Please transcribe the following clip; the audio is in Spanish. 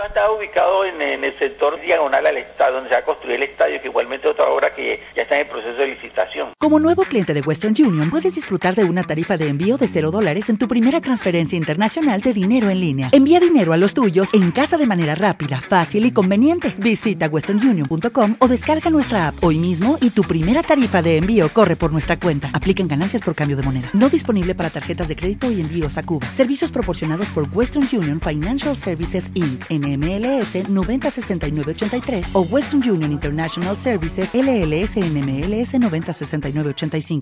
va a estar ubicado en, el sector diagonal al estadio, donde se va a construir el estadio, que igualmente otra obra que ya está en proceso de licitación. Como nuevo cliente de Western Union, puedes disfrutar de una tarifa de envío de 0 dólares en tu primera transferencia internacional de dinero en línea. Envía dinero a los tuyos en casa de manera rápida, fácil y conveniente. Visita westernunion.com o descarga nuestra app hoy mismo y tu primera tarifa de envío corre por nuestra cuenta. Aplican ganancias por cambio de moneda. No disponible para tarjetas de crédito y envíos a Cuba. Servicios proporcionados por Western Union Financial Services Inc. NMLS 906983 o Western Union International Services LLS NMLS 906985.